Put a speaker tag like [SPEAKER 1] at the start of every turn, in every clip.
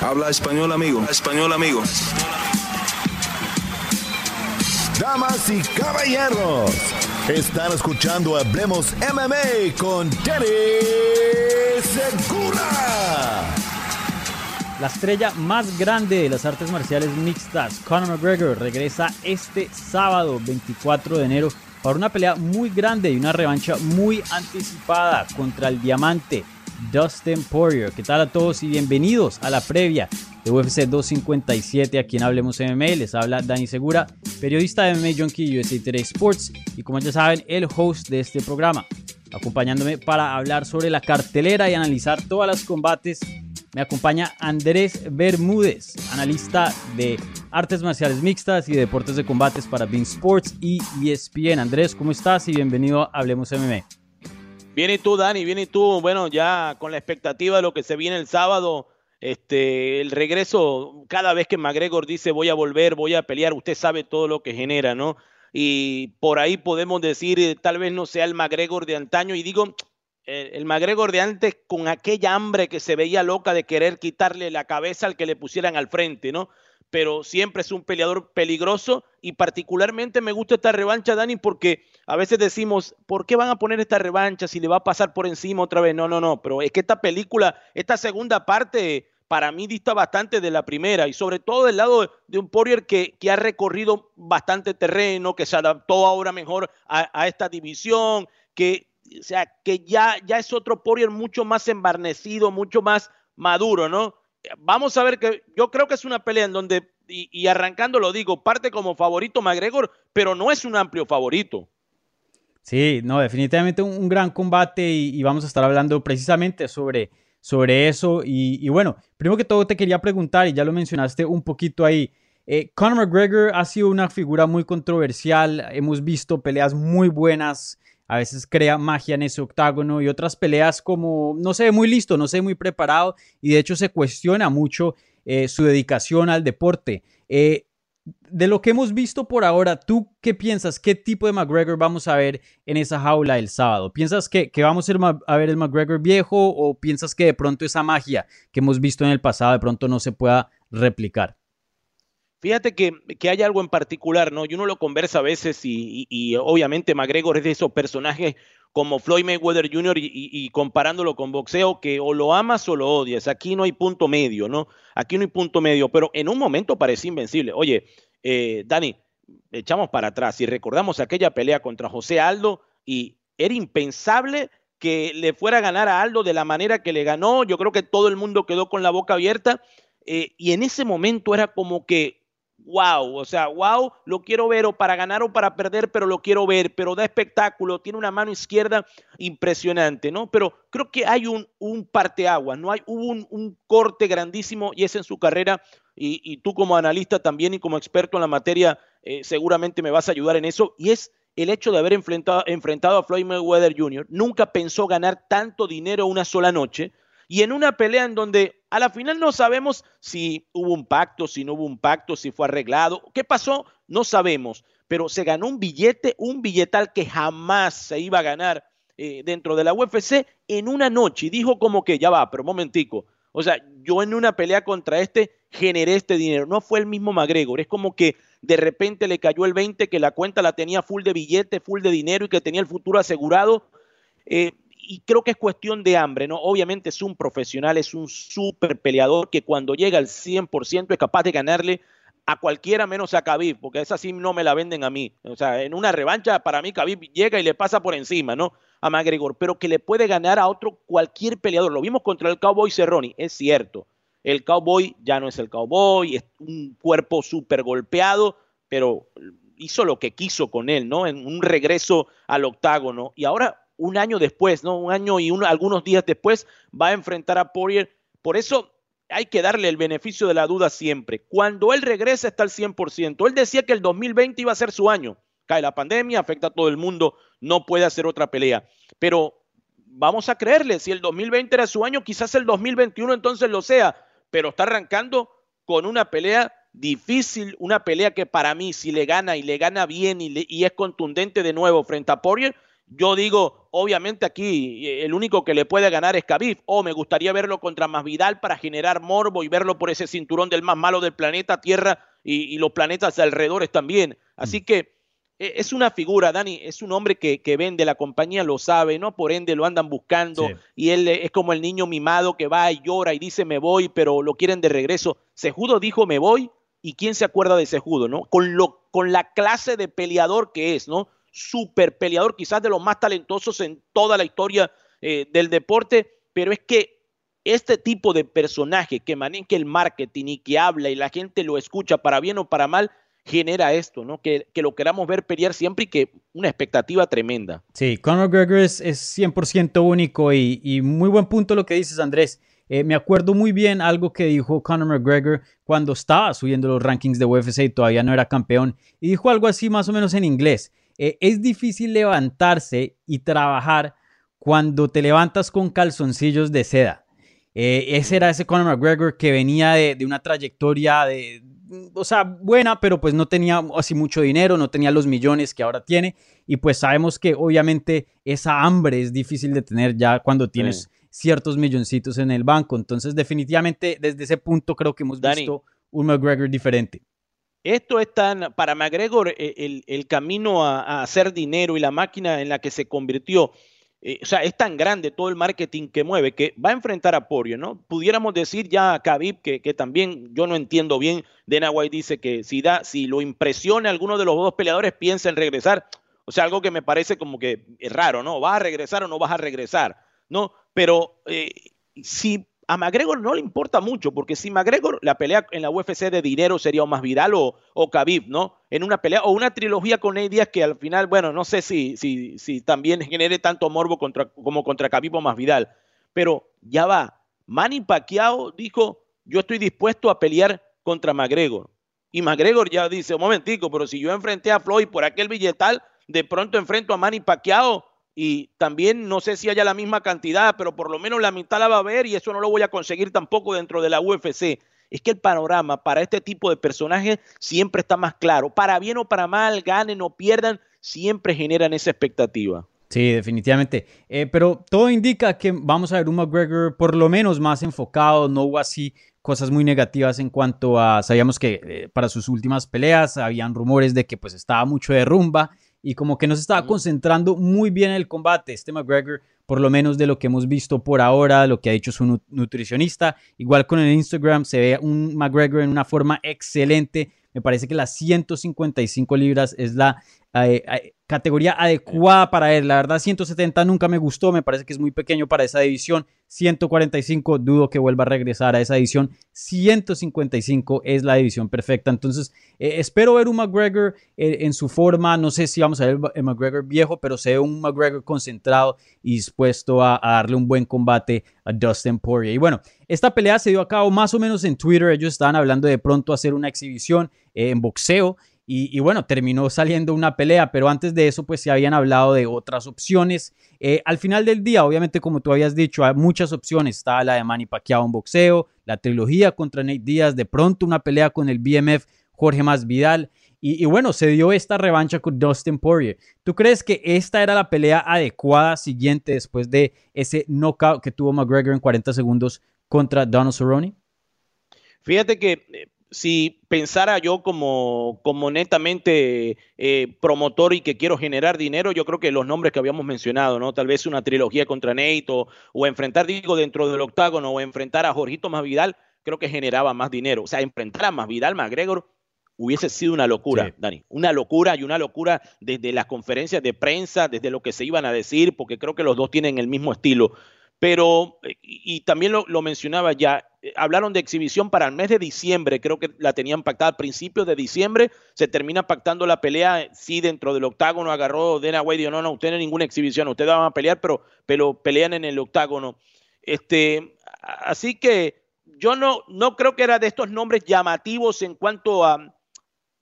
[SPEAKER 1] Habla español, amigo. Español, amigo.
[SPEAKER 2] Damas y caballeros, están escuchando Hablemos MMA con Danny Segura.
[SPEAKER 3] La estrella más grande de las artes marciales mixtas, Conor McGregor, regresa este sábado 24 de enero para una pelea muy grande y una revancha muy anticipada contra el diamante Dustin Poirier. ¿Qué tal a todos y bienvenidos a la previa de UFC 257 aquí en Hablemos MMA. Les habla Dani Segura, periodista de MMA Junkie USA Today Sports y como ya saben, el host de este programa. Acompañándome para hablar sobre la cartelera y analizar todas las combates me acompaña Andrés Bermúdez, analista de artes marciales mixtas y deportes de combates para Bean Sports y ESPN. Andrés, ¿cómo estás? Y bienvenido a Hablemos MMA.
[SPEAKER 4] Bien y tú, Dani, bien y tú. Bueno, ya con la expectativa de lo que se viene el sábado, este, el regreso, cada vez que McGregor dice voy a volver, voy a pelear, usted sabe todo lo que genera, ¿no? Y por ahí podemos decir, eh, tal vez no sea el McGregor de antaño, y digo, el, McGregor de antes con aquella hambre que se veía loca de querer quitarle la cabeza al que le pusieran al frente, ¿no? Pero siempre es un peleador peligroso y particularmente me gusta esta revancha, Dani, porque a veces decimos, ¿por qué van a poner esta revancha si le va a pasar por encima otra vez? No, no, no, pero es que esta película, esta segunda parte para mí dista bastante de la primera y sobre todo del lado de un Poirier que, que ha recorrido bastante terreno, que se adaptó ahora mejor a, a esta división, que o sea, que ya, ya es otro Poirier mucho más embarnecido, mucho más maduro, ¿no? Vamos a ver que yo creo que es una pelea en donde, y, arrancando lo digo, parte como favorito McGregor, pero no es un amplio favorito.
[SPEAKER 3] Sí, no, definitivamente un, gran combate y, vamos a estar hablando precisamente sobre, sobre eso. Y, bueno, primero que todo te quería preguntar, y ya lo mencionaste un poquito ahí, eh, Conor McGregor ha sido una figura muy controversial, hemos visto peleas muy buenas a veces crea magia en ese octágono y otras peleas como no se ve muy listo, no se ve muy preparado y de hecho se cuestiona mucho eh, su dedicación al deporte. Eh, de lo que hemos visto por ahora, ¿tú qué piensas? ¿Qué tipo de McGregor vamos a ver en esa jaula el sábado? ¿Piensas que, que vamos a ver el McGregor viejo o piensas que de pronto esa magia que hemos visto en el pasado de pronto no se pueda replicar?
[SPEAKER 4] Fíjate que, hay algo en particular, ¿no? Y uno lo conversa a veces y, obviamente McGregor es de esos personajes como Floyd Mayweather Jr. Y, comparándolo con boxeo que o lo amas o lo odias. Aquí no hay punto medio, ¿no? Aquí no hay punto medio, pero en un momento parecía invencible. Oye, eh, Dani, echamos para atrás y recordamos aquella pelea contra José Aldo y era impensable que le fuera a ganar a Aldo de la manera que le ganó. Yo creo que todo el mundo quedó con la boca abierta. Eh, y en ese momento era como que wow, o sea, wow, lo quiero ver o para ganar o para perder, pero lo quiero ver, pero da espectáculo, tiene una mano izquierda impresionante, ¿no? Pero creo que hay un, un parteaguas, ¿no? Hay, hubo un, corte grandísimo y es en su carrera y, tú como analista también y como experto en la materia eh, seguramente me vas a ayudar en eso y es el hecho de haber enfrentado, enfrentado a Floyd Mayweather Jr. Nunca pensó ganar tanto dinero una sola noche y en una pelea en donde a la final no sabemos si hubo un pacto, si no hubo un pacto, si fue arreglado, qué pasó, no sabemos, pero se ganó un billete, un billetal que jamás se iba a ganar eh, dentro de la UFC en una noche. Y dijo como que ya va, pero momentico, o sea, yo en una pelea contra este generé este dinero, no fue el mismo McGregor, es como que de repente le cayó el 20 que la cuenta la tenía full de billete, full de dinero y que tenía el futuro asegurado. Eh, y creo que es cuestión de hambre, ¿no? Obviamente es un profesional, es un súper peleador que cuando llega al 100% es capaz de ganarle a cualquiera menos a Khabib, porque esa sí no me la venden a mí. O sea, en una revancha para mí Khabib llega y le pasa por encima, ¿no? A McGregor, pero que le puede ganar a otro cualquier peleador. Lo vimos contra el Cowboy Cerrone, es cierto. El Cowboy ya no es el Cowboy, es un cuerpo súper golpeado, pero hizo lo que quiso con él, ¿no? En un regreso al octágono. Y ahora un año después, ¿no? Un año y algunos días después va a enfrentar a Poirier. Por eso hay que darle el beneficio de la duda siempre. Cuando él regresa está al 100%. Él decía que el 2020 iba a ser su año. Cae la pandemia, afecta a todo el mundo, no puede hacer otra pelea. Pero vamos a creerle, si el 2020 era su año, quizás el 2021 entonces lo sea, pero está arrancando con una pelea difícil, una pelea que para mí si le gana y le gana bien y, y es contundente de nuevo frente a Poirier, yo digo, obviamente aquí eh, el único que le puede ganar es Khabib, o me gustaría verlo contra Masvidal para generar morbo y verlo por ese cinturón del más malo del planeta Tierra y, los planetas alrededores también. Así mm. que eh, es una figura, Dani, es un hombre que, vende, la compañía lo sabe, ¿no? Por ende lo andan buscando y él es como el niño mimado que va y llora y dice me voy, pero lo quieren de regreso. Sejudo dijo me voy y quién se acuerda de Sejudo, ¿no? Con, lo, con la clase de peleador que es, ¿no? Super peleador, quizás de los más talentosos en toda la historia eh, del deporte, pero es que este tipo de personaje que maneja el marketing y que habla y la gente lo escucha para bien o para mal, genera esto, ¿no? Que, lo queramos ver pelear siempre y que una expectativa tremenda.
[SPEAKER 3] Sí, Conor McGregor es, 100% único y, muy buen punto lo que dices, Andrés. Eh, me acuerdo muy bien algo que dijo Conor McGregor cuando estaba subiendo los rankings de UFC y todavía no era campeón. Y dijo algo así más o menos en inglés. Eh, es difícil levantarse y trabajar cuando te levantas con calzoncillos de seda. Eh, ese era ese Conor McGregor que venía de, una trayectoria de, o sea, buena, pero pues no tenía así mucho dinero, no tenía los millones que ahora tiene. Y pues sabemos que obviamente esa hambre es difícil de tener ya cuando tienes ciertos milloncitos en el banco. Entonces, definitivamente, desde ese punto creo que hemos visto un McGregor diferente.
[SPEAKER 4] Esto es tan, para McGregor, eh, el, camino a, hacer dinero y la máquina en la que se convirtió, eh, o sea, es tan grande todo el marketing que mueve que va a enfrentar a Porio, ¿no? Pudiéramos decir ya a Khabib, que, que también yo no entiendo bien, Dana White dice que si, da, si lo impresiona alguno de los dos peleadores, piensa en regresar. O sea, algo que me parece como que es raro, ¿no? ¿Vas a regresar o no vas a regresar? ¿No? Pero eh, si a McGregor no le importa mucho, porque si McGregor, la pelea en la UFC de dinero sería o más viral o, o ¿no? En una pelea o una trilogía con Nate Díaz que al final, bueno, no sé si, si, si también genere tanto morbo contra, como contra Khabib o más Vidal, pero ya va. Manny Pacquiao dijo, yo estoy dispuesto a pelear contra McGregor. Y McGregor ya dice, un momentico, pero si yo enfrenté a Floyd por aquel billetal, de pronto enfrento a Manny Pacquiao y también no sé si haya la misma cantidad, pero por lo menos la mitad la va a haber y eso no lo voy a conseguir tampoco dentro de la UFC. Es que el panorama para este tipo de personajes siempre está más claro. Para bien o para mal, ganen o pierdan, siempre generan esa expectativa.
[SPEAKER 3] Sí, definitivamente. Eh, pero todo indica que vamos a ver un McGregor por lo menos más enfocado, no hubo así cosas muy negativas en cuanto a, sabíamos que eh, para sus últimas peleas habían rumores de que pues estaba mucho de rumba y como que no se estaba concentrando muy bien en el combate. Este McGregor, por lo menos de lo que hemos visto por ahora, lo que ha dicho su nutricionista, igual con el Instagram, se ve un McGregor en una forma excelente. Me parece que las 155 libras es la categoría adecuada para él. La verdad, 170 nunca me gustó, me parece que es muy pequeño para esa división. 145, dudo que vuelva a regresar a esa división. 155 es la división perfecta. Entonces, eh, espero ver un McGregor en su forma. No sé si vamos a ver el McGregor viejo, pero sé un McGregor concentrado y dispuesto a, darle un buen combate a Dustin Poirier. Y bueno, esta pelea se dio a cabo más o menos en Twitter. Ellos estaban hablando de pronto hacer una exhibición en boxeo. Y, bueno, terminó saliendo una pelea, pero antes de eso, pues se habían hablado de otras opciones. Eh, al final del día, obviamente, como tú habías dicho, hay muchas opciones. Está la de Manny Pacquiao en boxeo, la trilogía contra Nate Díaz, de pronto una pelea con el BMF Jorge Masvidal. Y, y bueno, se dio esta revancha con Dustin Poirier. ¿Tú crees que esta era la pelea adecuada siguiente después de ese knockout que tuvo McGregor en 40 segundos contra Donald Cerrone?
[SPEAKER 4] Fíjate que eh, si pensara yo como, como netamente eh, promotor y que quiero generar dinero, yo creo que los nombres que habíamos mencionado, ¿no? Tal vez una trilogía contra Nate o, enfrentar, digo, dentro del octágono o enfrentar a Jorgito Masvidal, creo que generaba más dinero. O sea, enfrentar a Masvidal, McGregor, hubiese sido una locura, Dani. Una locura y una locura desde las conferencias de prensa, desde lo que se iban a decir, porque creo que los dos tienen el mismo estilo. Pero, y, también lo, mencionaba ya, eh, hablaron de exhibición para el mes de diciembre, creo que la tenían pactada al principio de diciembre, se termina pactando la pelea, sí, dentro del octágono agarró Dana White y dijo, no, no, usted no ninguna exhibición, ustedes van a pelear, pero, pero pelean en el octágono. Este, así que yo no, no creo que era de estos nombres llamativos en cuanto a,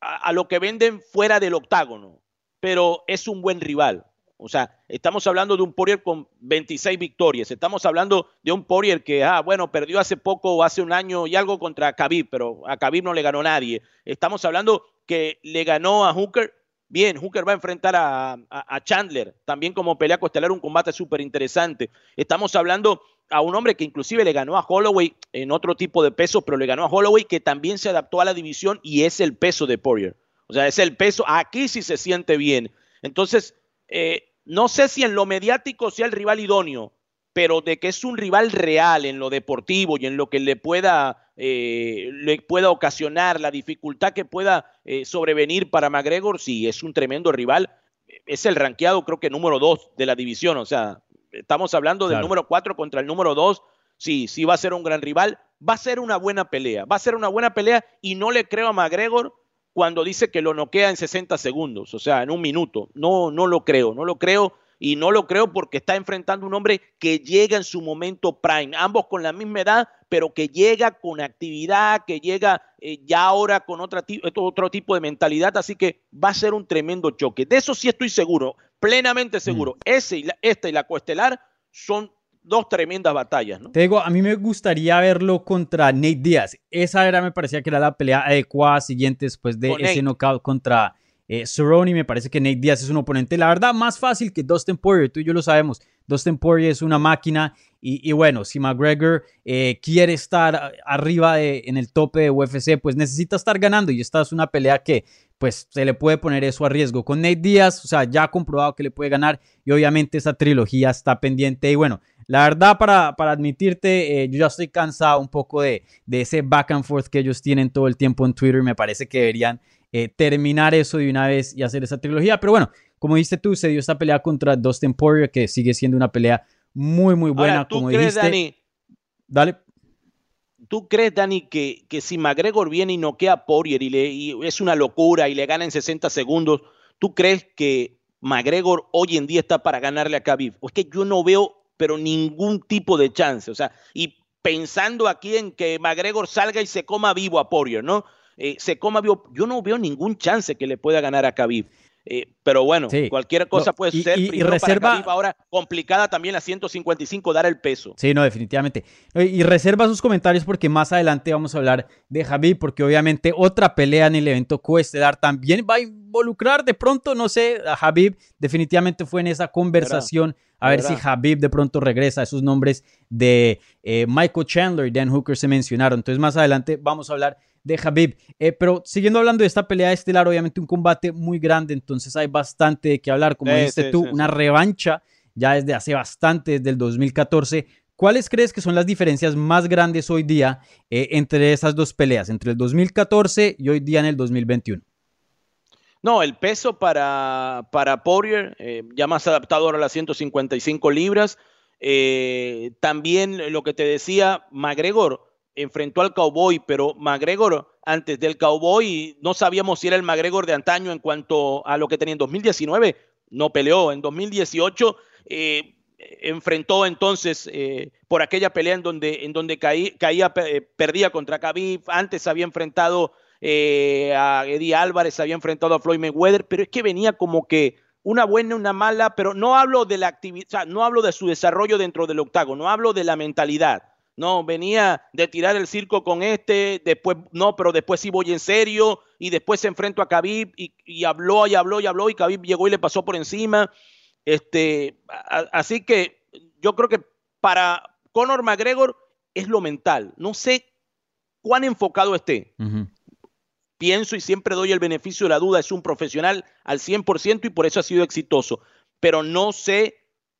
[SPEAKER 4] a, lo que venden fuera del octágono, pero es un buen rival. O sea, estamos hablando de un Poirier con 26 victorias. Estamos hablando de un Poirier que, ah, bueno, perdió hace poco o hace un año y algo contra Khabib, pero a Khabib no le ganó nadie. Estamos hablando que le ganó a Hooker. Bien, Hooker va a enfrentar a, Chandler, también como pelea costelar, un combate súper interesante. Estamos hablando a un hombre que inclusive le ganó a Holloway en otro tipo de peso, pero le ganó a Holloway que también se adaptó a la división y es el peso de Poirier. O sea, es el peso, aquí sí se siente bien. Entonces, eh, no sé si en lo mediático sea el rival idóneo, pero de que es un rival real en lo deportivo y en lo que le pueda, eh, le pueda ocasionar, la dificultad que pueda eh, sobrevenir para McGregor, sí, es un tremendo rival. Es el ranqueado, creo que número dos de la división, o sea, Estamos hablando del número 4 contra el número 2. Sí, sí va a ser un gran rival. Va a ser una buena pelea. Va a ser una buena pelea y no le creo a McGregor cuando dice que lo noquea en 60 segundos, o sea, en un minuto. No, no lo creo, no lo creo y no lo creo porque está enfrentando un hombre que llega en su momento prime, ambos con la misma edad, pero que llega con actividad, que llega eh, ya ahora con otra, otro tipo de mentalidad, así que va a ser un tremendo choque. De eso sí estoy seguro, plenamente seguro. Mm. Ese y esta y la coestelar son dos tremendas batallas, ¿no?
[SPEAKER 3] Te digo, a mí me gustaría verlo contra Nate Díaz. Esa era, me parecía que era la pelea adecuada siguiente después de ese knockout contra eh, Cerrone. Me parece que Nate Díaz es un oponente, la verdad, más fácil que Dustin Poirier. Tú y yo lo sabemos. Dustin Poirier es una máquina. Y, bueno, si McGregor eh, quiere estar arriba de, en el tope de UFC, pues necesita estar ganando. Y esta es una pelea que pues se le puede poner eso a riesgo. Con Nate Díaz, o sea, ya ha comprobado que le puede ganar y obviamente esa trilogía está pendiente. Y bueno, la verdad, para, para admitirte, eh, yo ya estoy cansado un poco de, de, ese back and forth que ellos tienen todo el tiempo en Twitter. Me parece que deberían eh, terminar eso de una vez y hacer esa trilogía. Pero bueno, como dijiste tú, se dio esta pelea contra Dustin Poirier, que sigue siendo una pelea muy, muy buena. como dijiste. Dani,
[SPEAKER 4] Dale. ¿Tú crees, Dani, que, que si McGregor viene y noquea a Poirier y, le, es una locura y le gana en 60 segundos, ¿tú crees que McGregor hoy en día está para ganarle a Khabib? O es que yo no veo, pero ningún tipo de chance. O sea, y pensando aquí en que McGregor salga y se coma vivo a Poirier, ¿no? Eh, se coma vivo, yo no veo ningún chance que le pueda ganar a Khabib. Eh, pero bueno, cualquier cosa puede ser. Y, reserva ahora complicada también la 155 dar el peso.
[SPEAKER 3] Sí, no, definitivamente. Y reserva sus comentarios porque más adelante vamos a hablar de Javi, porque obviamente otra pelea en el evento coestelar también va a involucrar de pronto, no sé, a Javib. Definitivamente fue en esa conversación. A ver si Javib de pronto regresa. Esos nombres de eh, Michael Chandler y Dan Hooker se mencionaron. Entonces, más adelante vamos a hablar de Habib. Eh, pero siguiendo hablando de esta pelea estelar, obviamente un combate muy grande, entonces hay bastante de qué hablar. Como dijiste tú, una revancha ya desde hace bastante, desde el 2014. ¿Cuáles crees que son las diferencias más grandes hoy día eh, entre esas dos peleas, entre el 2014 y hoy día en el 2021?
[SPEAKER 4] No, el peso para, para Poirier, eh, ya más adaptado ahora a las 155 libras. también lo que te decía, McGregor, enfrentó al Cowboy, pero McGregor antes del Cowboy no sabíamos si era el McGregor de antaño en cuanto a lo que tenía en 2019, no peleó. En 2018 eh, enfrentó entonces eh, por aquella pelea en donde, en donde caía, eh, perdía contra Khabib, antes había enfrentado a Eddie Álvarez, había enfrentado a Floyd Mayweather, pero es que venía como que una buena, una mala, pero no hablo de la actividad, no hablo de su desarrollo dentro del octago, no hablo de la mentalidad no, venía de tirar el circo con este, después no, pero después sí voy en serio y después se enfrentó a Khabib y, habló y habló y habló y Khabib llegó y le pasó por encima. Este, así que yo creo que para Conor McGregor es lo mental. No sé cuán enfocado esté. Pienso y siempre doy el beneficio de la duda, es un profesional al 100% y por eso ha sido exitoso. Pero no sé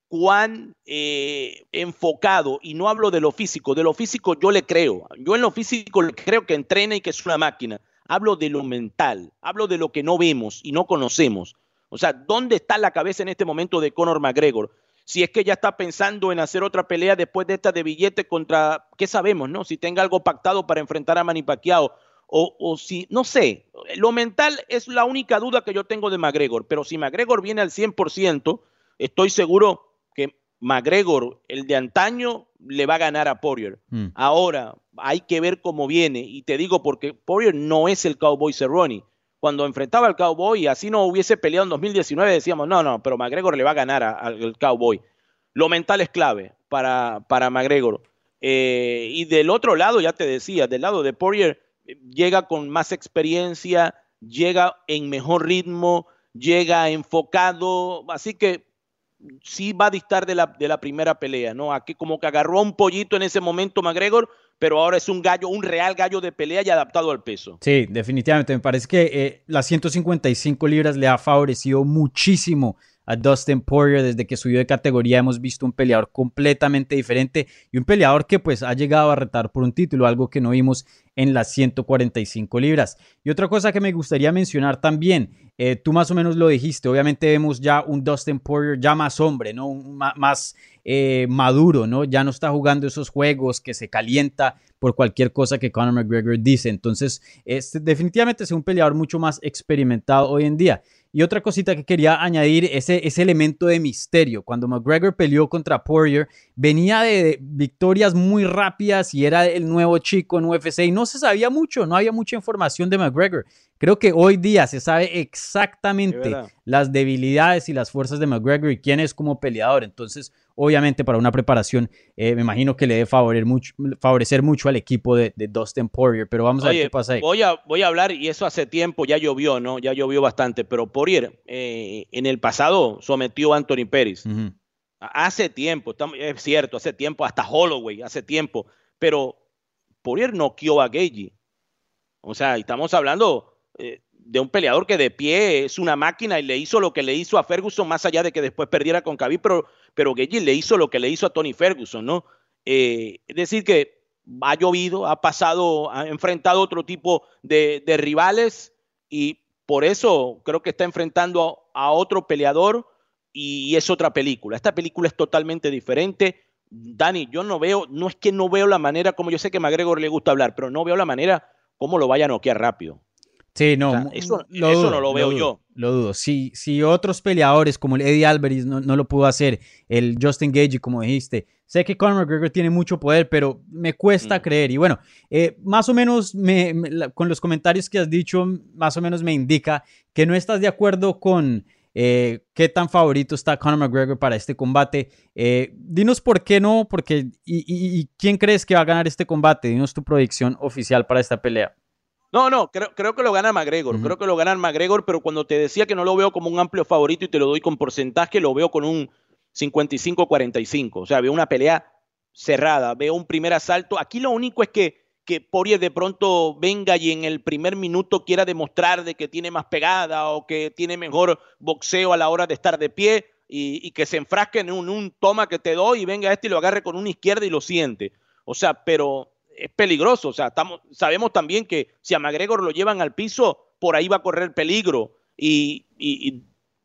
[SPEAKER 4] cuán eh, enfocado, y no hablo de lo físico, de lo físico yo le creo, yo en lo físico le creo que entrena y que es una máquina, hablo de lo mental, hablo de lo que no vemos y no conocemos. O sea, ¿dónde está la cabeza en este momento de Conor McGregor? Si es que ya está pensando en hacer otra pelea después de esta de billete contra, ¿qué sabemos, no? Si tenga algo pactado para enfrentar a Manny Pacquiao o, o si, no sé, lo mental es la única duda que yo tengo de McGregor, pero si McGregor viene al 100%, estoy seguro que McGregor, el de antaño, le va a ganar a Poirier.
[SPEAKER 3] Mm.
[SPEAKER 4] Ahora, hay que ver cómo viene. Y te digo porque Poirier no es el Cowboy Cerrone. Cuando enfrentaba al Cowboy y así no hubiese peleado en 2019, decíamos, no, no, pero McGregor le va a ganar al Cowboy. Lo mental es clave para, para McGregor. Eh, y del otro lado, ya te decía, del lado de Poirier, llega con más experiencia, llega en mejor ritmo, llega enfocado, así que sí va a distar de la, de la primera pelea, ¿no? Aquí como que agarró un pollito en ese momento McGregor, pero ahora es un gallo, un real gallo de pelea y adaptado al peso.
[SPEAKER 3] Sí, definitivamente. Me parece que eh, las 155 libras le ha favorecido muchísimo a Dustin Poirier desde que subió de categoría. Hemos visto un peleador completamente diferente y un peleador que pues ha llegado a retar por un título, algo que no vimos en las 145 libras. Y otra cosa que me gustaría mencionar también, eh, tú más o menos lo dijiste, obviamente vemos ya un Dustin Poirier ya más hombre, ¿no? Un, más eh, maduro, ¿no? Ya no está jugando esos juegos que se calienta por cualquier cosa que Conor McGregor dice. Entonces, este, definitivamente es un peleador mucho más experimentado hoy en día. Y otra cosita que quería añadir, ese, ese elemento de misterio. Cuando McGregor peleó contra Poirier, venía de, victorias muy rápidas y era el nuevo chico en UFC y no se sabía mucho, no había mucha información de McGregor. Creo que hoy día se sabe exactamente las debilidades y las fuerzas de McGregor y quién es como peleador. Entonces, obviamente, para una preparación, eh, me imagino que le debe favorecer mucho, favorecer mucho al equipo de, de Dustin Poirier. Pero vamos a ver qué pasa ahí.
[SPEAKER 4] Voy a, voy a hablar, y eso hace tiempo, ya llovió, ¿no? Ya llovió bastante, pero Poirier eh, en el pasado sometió a Anthony Pérez. Hace tiempo, es cierto, hace tiempo, hasta Holloway, hace tiempo, pero Poirier noqueó a Gagey. O sea, estamos hablando de un peleador que de pie es una máquina y le hizo lo que le hizo a Ferguson, más allá de que después perdiera con Khabib, pero, pero le hizo lo que le hizo a Tony Ferguson, ¿no? Eh, es decir, que ha llovido, ha pasado, ha enfrentado otro tipo de, de rivales y por eso creo que está enfrentando a, a otro peleador y es otra película. Esta película es totalmente diferente. Dani, yo no veo, no es que no veo la manera, como yo sé que a McGregor le gusta hablar, pero no veo la manera cómo lo vaya a noquear rápido.
[SPEAKER 3] Sí, no,
[SPEAKER 4] O sea,
[SPEAKER 3] mu-
[SPEAKER 4] eso- no lo veo
[SPEAKER 3] dudo,
[SPEAKER 4] yo.
[SPEAKER 3] Lo dudo. Si, si otros peleadores como el Eddie Alvarez no, no lo pudo hacer, el Justin Gage, como dijiste, sé que Conor McGregor tiene mucho poder, pero me cuesta
[SPEAKER 4] Mm.
[SPEAKER 3] creer. Y bueno, eh, más o menos me- con los comentarios que has dicho, más o menos me indica que no estás de acuerdo con eh, qué tan favorito está Conor McGregor para este combate. Eh, dinos por qué no, porque y, y- y quién crees que va a ganar este combate. Dinos tu predicción oficial para esta pelea.
[SPEAKER 4] No, no, creo, creo que lo gana McGregor, creo que lo gana McGregor, pero cuando te decía que no lo veo como un amplio favorito y te lo doy con porcentaje, lo veo con un 55-45. O sea, veo una pelea cerrada, veo un primer asalto. Aquí lo único es que, que Poirier de pronto venga y en el primer minuto quiera demostrar de que tiene más pegada o que tiene mejor boxeo a la hora de estar de pie y, y que se enfrasque en un, un toma que te doy y venga este y lo agarre con una izquierda y lo siente. O sea, pero es peligroso. O sea, estamos, sabemos también que si a McGregor lo llevan al piso, por ahí va a correr peligro. Y,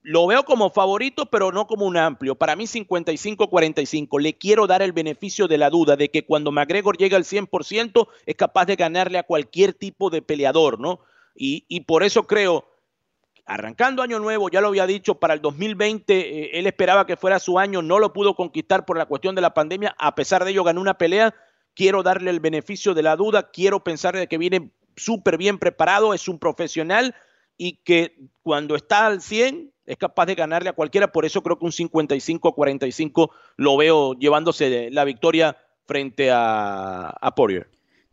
[SPEAKER 4] lo veo como favorito, pero no como un amplio. Para mí 55-45. Le quiero dar el beneficio de la duda de que cuando McGregor llega al 100% es capaz de ganarle a cualquier tipo de peleador, ¿no? Y, y por eso creo, arrancando año nuevo, ya lo había dicho, para el 2020 eh, él esperaba que fuera su año, no lo pudo conquistar por la cuestión de la pandemia, a pesar de ello ganó una pelea. Quiero darle el beneficio de la duda, quiero pensar de que viene súper bien preparado, es un profesional y que cuando está al 100 es capaz de ganarle a cualquiera, por eso creo que un 55-45 lo veo llevándose la victoria frente a, a.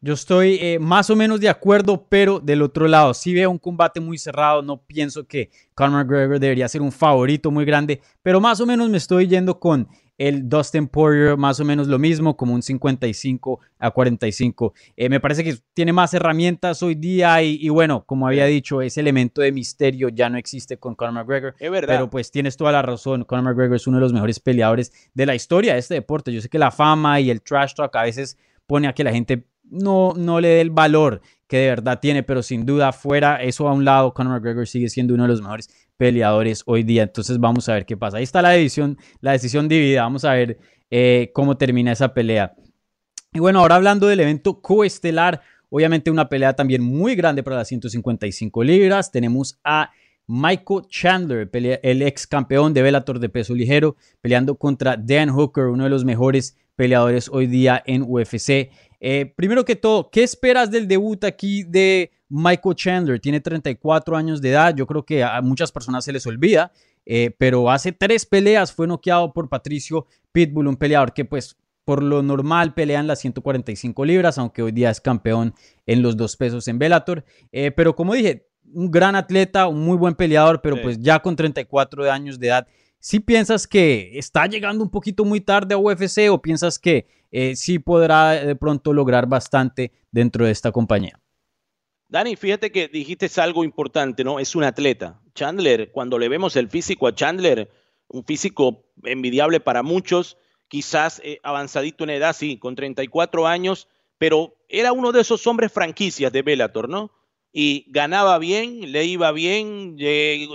[SPEAKER 3] Yo estoy eh, más o menos de acuerdo, pero del otro lado, sí veo un combate muy cerrado. No pienso que Conor McGregor debería ser un favorito muy grande, pero más o menos me estoy yendo con el Dustin Poirier, más o menos lo mismo, como un 55 a 45. Eh, me parece que tiene más herramientas hoy día y, y bueno, como había dicho, ese elemento de misterio ya no existe con Conor McGregor.
[SPEAKER 4] Es verdad.
[SPEAKER 3] Pero pues tienes toda la razón. Conor McGregor es uno de los mejores peleadores de la historia de este deporte. Yo sé que la fama y el trash talk a veces pone a que la gente no, no le dé el valor que de verdad tiene, pero sin duda fuera eso a un lado, Conor McGregor sigue siendo uno de los mejores peleadores hoy día. Entonces vamos a ver qué pasa. Ahí está la decisión, la decisión dividida. Vamos a ver eh, cómo termina esa pelea. Y bueno, ahora hablando del evento coestelar, obviamente una pelea también muy grande para las 155 libras. Tenemos a Michael Chandler, el ex campeón de Bellator de peso ligero, peleando contra Dan Hooker, uno de los mejores peleadores hoy día en UFC. Eh, primero que todo, ¿qué esperas del debut aquí de Michael Chandler? Tiene 34 años de edad, yo creo que a muchas personas se les olvida, eh, pero hace tres peleas fue noqueado por Patricio Pitbull, un peleador que pues por lo normal pelea en las 145 libras, aunque hoy día es campeón en los dos pesos en Bellator. Eh, pero como dije, un gran atleta, un muy buen peleador, pero pues ya con 34 años de edad, ¿sí piensas que está llegando un poquito muy tarde a UFC o piensas que eh, sí podrá de pronto lograr bastante dentro de esta compañía?
[SPEAKER 4] Dani, fíjate que dijiste algo importante, ¿no? Es un atleta. Chandler, cuando le vemos el físico a Chandler, un físico envidiable para muchos, quizás eh, avanzadito en edad, sí, con 34 años, pero era uno de esos hombres franquicias de Bellator, ¿no? Y ganaba bien, le iba bien,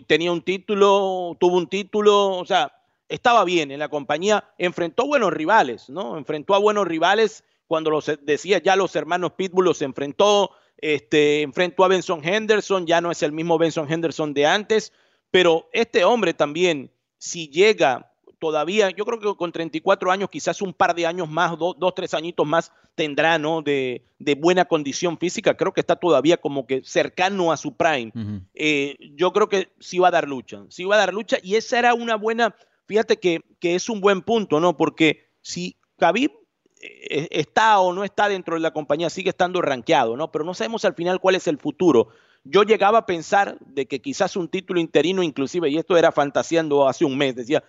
[SPEAKER 4] tenía un título, tuvo un título, o sea, estaba bien en la compañía, enfrentó buenos rivales, ¿no? Enfrentó a buenos rivales cuando los decía ya los hermanos Pitbull los enfrentó, este, enfrentó a Benson Henderson, ya no es el mismo Benson Henderson de antes, pero este hombre también, si llega todavía, yo creo que con 34 años, quizás un par de años más, dos, tres añitos más tendrá, ¿no? De, buena condición física, creo que está todavía como que cercano a su prime. Eh, yo creo que sí va a dar lucha, sí va a dar lucha y esa era una buena, fíjate que, que es un buen punto, ¿no? Porque si Khabib eh, está o no está dentro de la compañía, sigue estando rankeado, ¿no? Pero no sabemos al final cuál es el futuro. Yo llegaba a pensar de que quizás un título interino, inclusive, y esto era fantaseando hace un mes, decía,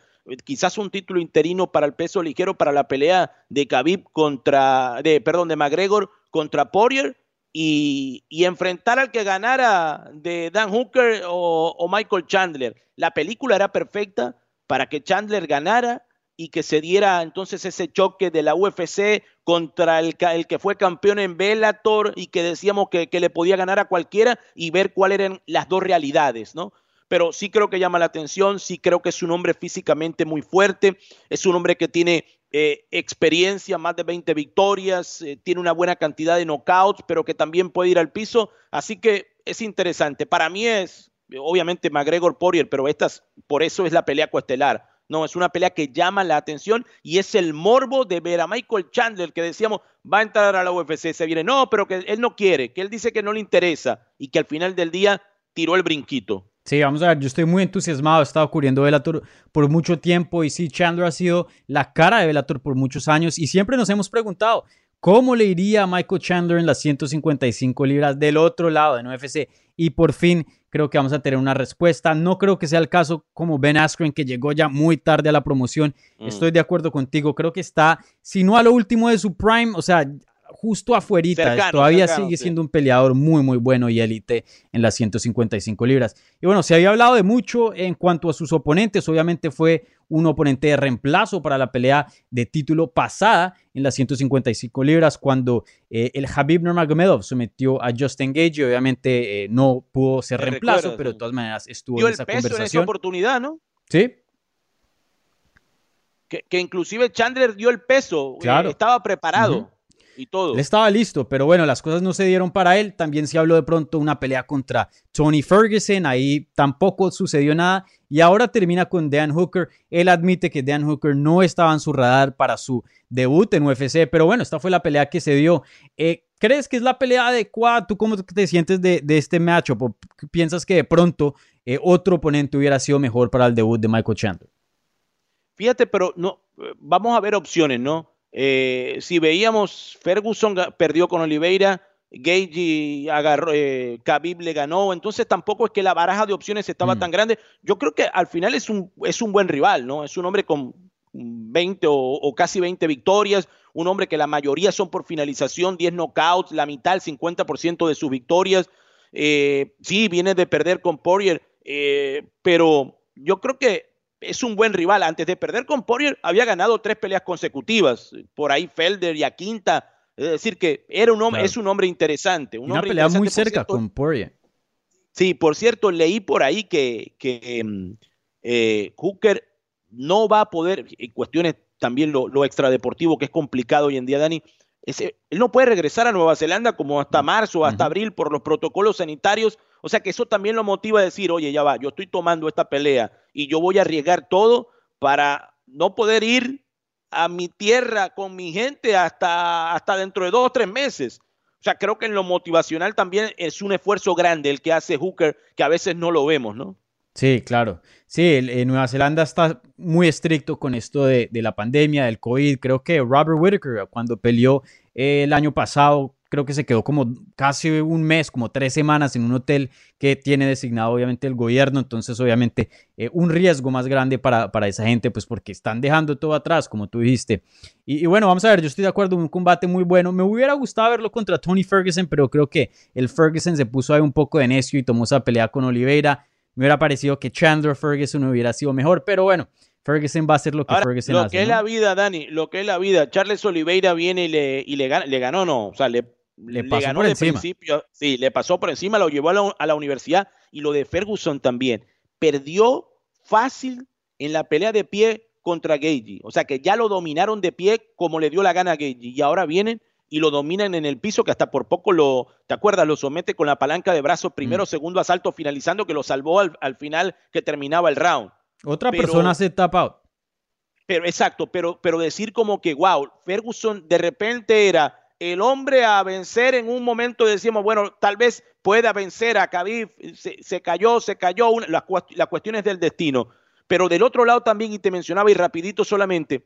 [SPEAKER 4] quizás un título interino para el peso ligero para la pelea de Khabib contra, de, perdón, de McGregor contra Poirier y, enfrentar al que ganara de Dan Hooker o, Michael Chandler. La película era perfecta para que Chandler ganara y que se diera entonces ese choque de la UFC contra el, que fue campeón en Bellator y que decíamos que le podía ganar a cualquiera y ver cuáles eran las dos realidades, ¿no? Pero sí creo que llama la atención, sí creo que es un hombre físicamente muy fuerte, es un hombre que tiene eh, experiencia, más de 20 victorias, eh, tiene una buena cantidad de knockouts, pero que también puede ir al piso, así que es interesante. Para mí es, obviamente, McGregor Poirier, pero estas, por eso es la pelea coestelar. No, es una pelea que llama la atención y es el morbo de ver a Michael Chandler, que decíamos va a entrar a la UFC, se viene, no, pero que él no quiere, que él dice que no le interesa y que al final del día tiró el brinquito.
[SPEAKER 3] Sí, vamos a ver, yo estoy muy entusiasmado, he estado cubriendo Bellator por mucho tiempo y sí, Chandler ha sido la cara de Bellator por muchos años y siempre nos hemos preguntado cómo le iría a Michael Chandler en las 155 libras del otro lado de UFC y por fin creo que vamos a tener una respuesta. No creo que sea el caso como Ben Askren que llegó ya muy tarde a la promoción. Mm. Estoy de acuerdo contigo, creo que está, si no a lo último de su prime, o sea, justo afuera. Todavía sigue siendo un peleador muy, muy bueno y élite en las 155 libras. Y bueno, se había hablado de mucho en cuanto a sus oponentes. Obviamente fue un oponente de reemplazo para la pelea de título pasada en las 155 libras cuando eh, el Habib Nurmagomedov sometió a Justin Gage y obviamente eh, no pudo ser reemplazo, pero de todas maneras estuvo en esa conversación. En esa
[SPEAKER 4] oportunidad, ¿no?
[SPEAKER 3] Sí.
[SPEAKER 4] Que, inclusive Chandler dio el peso, eh, claro. estaba preparado todo.
[SPEAKER 3] Él estaba listo, pero bueno, las cosas no se dieron para él. También se habló de pronto una pelea contra Tony Ferguson, ahí tampoco sucedió nada. Y ahora termina con Dan Hooker. Él admite que Dan Hooker no estaba en su radar para su debut en UFC, pero bueno, esta fue la pelea que se dio. Eh, ¿Crees que es la pelea adecuada? ¿Tú cómo te sientes de, este matchup? ¿Piensas que de pronto eh, otro oponente hubiera sido mejor para el debut de Michael Chandler?
[SPEAKER 4] Fíjate, pero no, eh, vamos a ver opciones, ¿no? Eh, si veíamos, Ferguson perdió con Oliveira, Gage agarró, eh, Khabib le ganó, entonces tampoco es que la baraja de opciones estaba mm. tan grande. Yo creo que al final es un, es un buen rival, ¿no? Es un hombre con 20 o, casi 20 victorias, un hombre que la mayoría son por finalización, 10 knockouts, la mitad, el 50% de sus victorias. Eh, sí, viene de perder con Poirier, pero yo creo que es un buen rival. Antes de perder con Poirier, había ganado tres peleas consecutivas. Por ahí Felder y a quinta. Es decir, que era un hombre, es un hombre interesante. una
[SPEAKER 3] pelea muy cerca con Poirier.
[SPEAKER 4] Sí, por cierto, leí por ahí que, que em, eh, Hooker no va a poder, y cuestiones también lo, lo extradeportivo que es complicado hoy en día, Dani, él no puede regresar a Nueva Zelanda como hasta marzo, hasta abril por los protocolos sanitarios. O sea que eso también lo motiva a decir, oye, ya va, yo estoy tomando esta pelea y yo voy a arriesgar todo para no poder ir a mi tierra con mi gente hasta, hasta dentro de dos o tres meses. O sea, creo que en lo motivacional también es un esfuerzo grande el que hace Hooker, que a veces no lo vemos, ¿no?
[SPEAKER 3] Sí, claro. Sí, en Nueva Zelanda está muy estricto con esto de, de, la pandemia, del COVID. Creo que Robert Whittaker, cuando peleó el año pasado, creo que se quedó como casi un mes, como tres semanas en un hotel que tiene designado obviamente el gobierno, entonces obviamente eh, un riesgo más grande para, para, esa gente, pues porque están dejando todo atrás, como tú dijiste. Y, y, bueno, vamos a ver, yo estoy de acuerdo, un combate muy bueno. Me hubiera gustado verlo contra Tony Ferguson, pero creo que el Ferguson se puso ahí un poco de necio y tomó esa pelea con Oliveira. Me hubiera parecido que Chandler Ferguson hubiera sido mejor, pero bueno, Ferguson va a hacer lo que
[SPEAKER 4] Ahora,
[SPEAKER 3] Ferguson
[SPEAKER 4] lo
[SPEAKER 3] hace.
[SPEAKER 4] que es la vida, Dani, lo que es la vida. Charles Oliveira viene y le, y le, gana, le ganó, no, o sea, le,
[SPEAKER 3] Le
[SPEAKER 4] le
[SPEAKER 3] pasó
[SPEAKER 4] ganó
[SPEAKER 3] por
[SPEAKER 4] de
[SPEAKER 3] encima.
[SPEAKER 4] principio. Sí, le pasó por encima, lo llevó a la, a la universidad y lo de Ferguson también. Perdió fácil en la pelea de pie contra Gagey. O sea, que ya lo dominaron de pie como le dio la gana a Gagey. Y ahora vienen y lo dominan en el piso, que hasta por poco lo, ¿te acuerdas? Lo somete con la palanca de brazos, primero,
[SPEAKER 3] Mm.
[SPEAKER 4] segundo asalto, finalizando, que lo salvó al, al final que terminaba el round.
[SPEAKER 3] Otra
[SPEAKER 4] pero-
[SPEAKER 3] persona se tap out.
[SPEAKER 4] Pero exacto, pero, pero decir como que, wow, Ferguson de repente era el hombre a vencer en un momento, decíamos, bueno, tal vez pueda vencer a Khabib, se, se cayó, se cayó, una- las, las cuestiones del destino. Pero del otro lado también, y te mencionaba y rapidito solamente,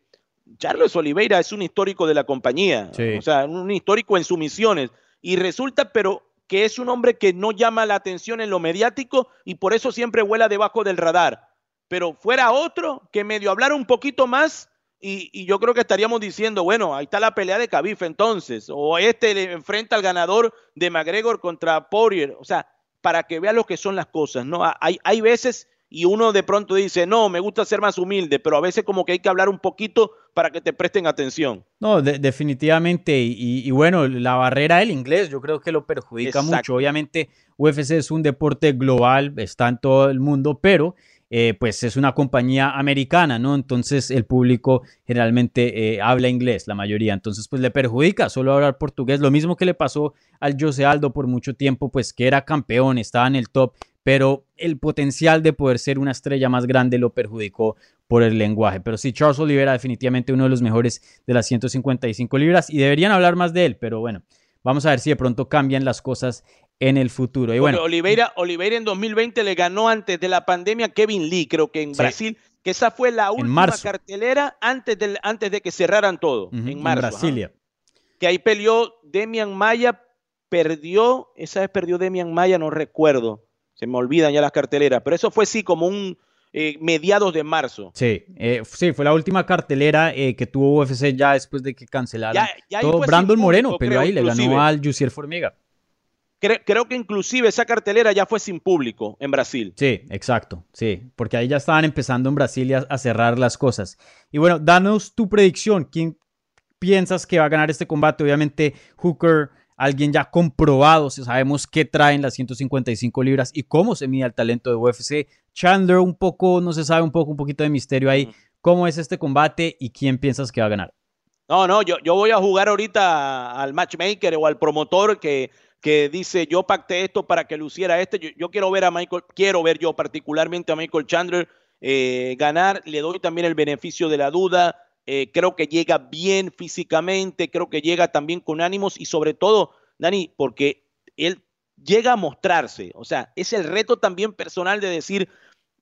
[SPEAKER 4] Charles Oliveira es un histórico de la compañía,
[SPEAKER 3] Sí.
[SPEAKER 4] o sea, un histórico en sumisiones. Y resulta, pero que es un hombre que no llama la atención en lo mediático y por eso siempre vuela debajo del radar pero fuera otro que medio hablara un poquito más y, y yo creo que estaríamos diciendo, bueno, ahí está la pelea de Khabib entonces, o este le enfrenta al ganador de McGregor contra Poirier, o sea, para que vea lo que son las cosas, ¿no? Hay, hay veces y uno de pronto dice, no, me gusta ser más humilde, pero a veces como que hay que hablar un poquito para que te presten atención.
[SPEAKER 3] No, de- definitivamente. Y, y- bueno, la barrera del inglés yo creo que lo perjudica
[SPEAKER 4] Exacto.
[SPEAKER 3] mucho. Obviamente, UFC es un deporte global, está en todo el mundo, pero eh, pues es una compañía americana, ¿no? Entonces el público generalmente eh, habla inglés, la mayoría. Entonces, pues le perjudica solo hablar portugués. Lo mismo que le pasó al Jose Aldo por mucho tiempo, pues que era campeón, estaba en el top, pero el potencial de poder ser una estrella más grande lo perjudicó por el lenguaje. Pero sí, Charles Oliveira definitivamente uno de los mejores de las 155 libras y deberían hablar más de él, pero bueno, vamos a ver si de pronto cambian las cosas en el futuro. Y bueno,
[SPEAKER 4] Oliveira, Oliveira en 2020 le ganó antes de la pandemia Kevin Lee, creo que en
[SPEAKER 3] Sí.
[SPEAKER 4] Brasil, que esa fue la última cartelera antes, del, antes de que cerraran todo, en marzo.
[SPEAKER 3] Brasilia.
[SPEAKER 4] Que ahí peleó Demian Maya, perdió, esa vez perdió Demian Maya, no recuerdo, se me olvidan ya las carteleras, pero eso fue sí como un eh, mediados de marzo.
[SPEAKER 3] Sí, eh, sí, fue la última cartelera eh, que tuvo UFC ya después de que cancelaran.
[SPEAKER 4] Ya, ya ahí
[SPEAKER 3] todo. Brandon Moreno peleó ahí, le ganó al Jussier Formiga.
[SPEAKER 4] Cre- creo que inclusive esa cartelera ya fue sin público en Brasil.
[SPEAKER 3] Sí, exacto, sí, porque ahí ya estaban empezando en Brasil a, a cerrar las cosas. Y bueno, danos tu predicción. ¿Quién piensas que va a ganar este combate? Obviamente, Hooker, alguien ya comprobado, si sabemos qué traen las 155 libras y cómo se mide el talento de UFC. Chandler, un poco, no se sabe, un poco, un poquito de misterio ahí. ¿Cómo es este combate y quién piensas que va a ganar?
[SPEAKER 4] No, no, yo, yo voy a jugar ahorita al matchmaker o al promotor que, que dice yo pacté esto para que luciera este. Yo, yo quiero ver a Michael, quiero ver yo particularmente a Michael Chandler eh, ganar. Le doy también el beneficio de la duda. Eh, creo que llega bien físicamente, creo que llega también con ánimos y sobre todo, Dani, porque él llega a mostrarse. O sea, es el reto también personal de decir,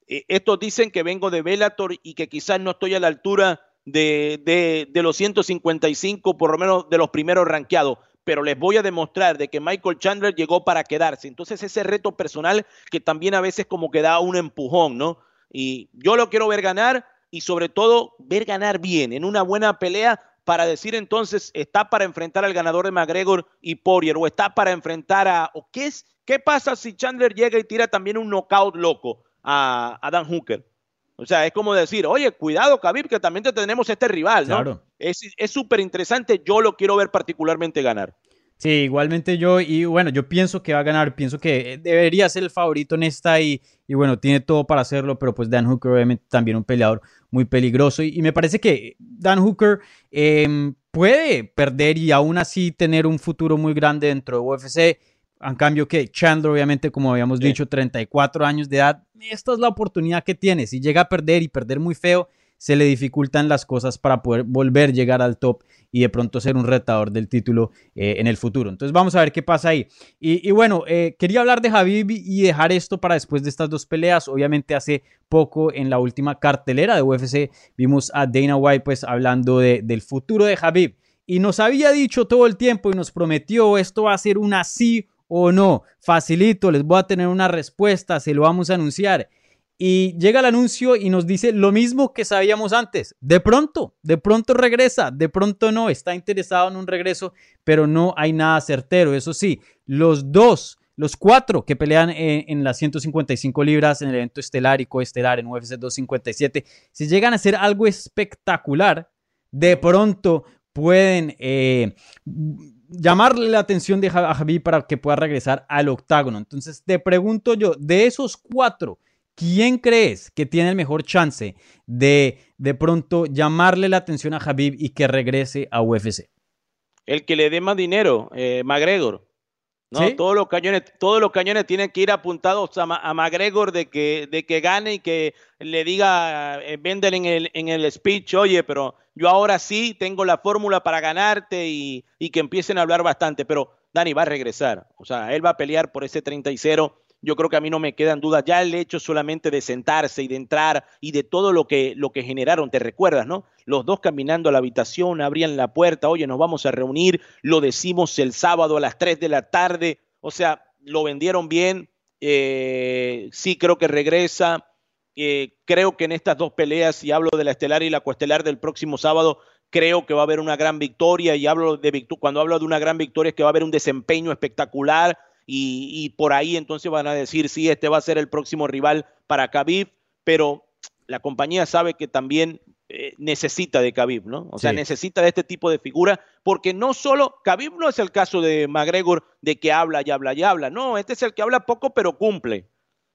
[SPEAKER 4] eh, estos dicen que vengo de Bellator y que quizás no estoy a la altura de, de, de los 155, por lo menos de los primeros rankeados, pero les voy a demostrar de que Michael Chandler llegó para quedarse. Entonces ese reto personal que también a veces como que da un empujón, ¿no? Y yo lo quiero ver ganar y sobre todo ver ganar bien, en una buena pelea para decir entonces está para enfrentar al ganador de McGregor y Poirier o está para enfrentar a o qué es qué pasa si Chandler llega y tira también un knockout loco a, a Dan Hooker. O sea, es como decir, oye, cuidado, Khabib, que también te tenemos este rival, ¿no?
[SPEAKER 3] Claro.
[SPEAKER 4] Es súper interesante, yo lo quiero ver particularmente ganar.
[SPEAKER 3] Sí, igualmente yo, y bueno, yo pienso que va a ganar, pienso que debería ser el favorito en esta y, y bueno, tiene todo para hacerlo, pero pues Dan Hooker obviamente también un peleador muy peligroso y, y me parece que Dan Hooker eh, puede perder y aún así tener un futuro muy grande dentro de UFC. En cambio que Chandler, obviamente, como habíamos
[SPEAKER 4] Sí.
[SPEAKER 3] dicho, 34 años de edad, esta es la oportunidad que tiene. Si llega a perder y perder muy feo, se le dificultan las cosas para poder volver a llegar al top y de pronto ser un retador del título eh, en el futuro. Entonces vamos a ver qué pasa ahí. Y, bueno, eh, quería hablar de Javib y dejar esto para después de estas dos peleas. Obviamente hace poco en la última cartelera de UFC vimos a Dana White pues hablando del futuro de Javib. Y nos había dicho todo el tiempo y nos prometió esto va a ser una sí o no. Facilito, les voy a tener una respuesta, se lo vamos a anunciar. Y llega el anuncio y nos dice lo mismo que sabíamos antes. De pronto, de pronto regresa, de pronto no, está interesado en un regreso, pero no hay nada certero. Eso sí, los dos, los cuatro que pelean en, las 155 libras en el evento estelar y coestelar en UFC 257, si llegan a hacer algo espectacular, de pronto pueden eh, llamarle la atención de Javi para que pueda regresar al octágono. Entonces, te pregunto yo, de esos cuatro, ¿Quién crees que tiene el mejor chance de de pronto llamarle la atención a Javib y que regrese a UFC?
[SPEAKER 4] El que le dé más dinero, eh, McGregor. ¿No? Todos los cañones, todos los cañones tienen que ir apuntados a, a McGregor de que, de que gane y que le diga, eh, en el, en el speech, oye, pero yo ahora sí tengo la fórmula para ganarte y, y que empiecen a hablar bastante. Pero Dani va a regresar. O sea, él va a pelear por ese 30 y 0 yo creo que a mí no me quedan dudas. Ya el hecho solamente de sentarse y de entrar y de todo lo que, lo que generaron, te recuerdas, ¿no? Los dos caminando a la habitación, abrían la puerta, oye, nos vamos a reunir, lo decimos el sábado a las 3 de la tarde, o sea, lo vendieron bien, eh, sí creo que regresa. Eh, creo que en estas dos peleas, y hablo de la estelar y la coestelar del próximo sábado, creo que va a haber una gran victoria y hablo de cuando hablo de una gran victoria es que va a haber un desempeño espectacular y, por ahí entonces van a decir, sí, este va a ser el próximo rival para Khabib, pero la compañía sabe que también eh, necesita de Khabib, ¿no? O sea, necesita de este tipo de figura, porque no solo, Khabib no es el caso de McGregor de que habla y habla y habla, no, este es el que habla poco pero cumple,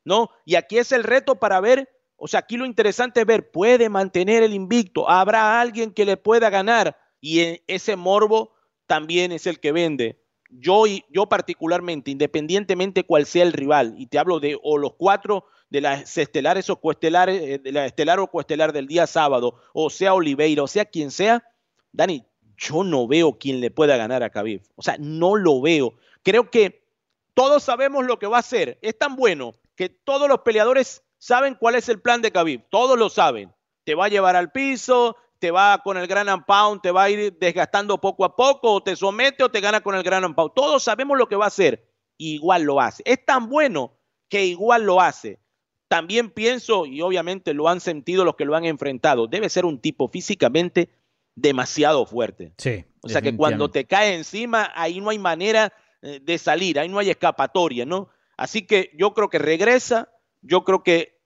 [SPEAKER 4] ¿no? Y aquí es el reto para ver, o sea, aquí lo interesante es ver, puede mantener el invicto, habrá alguien que le pueda ganar y e, ese morbo también es el que vende yo, yo particularmente, independientemente cuál sea el rival, y te hablo de o los cuatro de las estelares o coestelares, eh, de la estelar o coestelar del día sábado, o sea Oliveira, o sea quien sea, Dani, yo no veo quién le pueda ganar a Khabib. O sea, no lo veo. Creo que todos sabemos lo que va a hacer. Es tan bueno que todos los peleadores saben cuál es el plan de Khabib. Todos lo saben. Te va a llevar al piso, te va con el gran pound, te va a ir desgastando poco a poco, o te somete o te gana con el gran pound. Todos sabemos lo que va a hacer, igual lo hace. Es tan bueno que igual lo hace. También pienso, y obviamente lo han sentido los que lo han enfrentado, debe ser un tipo físicamente demasiado fuerte.
[SPEAKER 3] Sí.
[SPEAKER 4] O sea que cuando te cae encima, ahí no hay manera eh, de salir, ahí no hay escapatoria, ¿no? Así que yo creo que regresa, yo creo que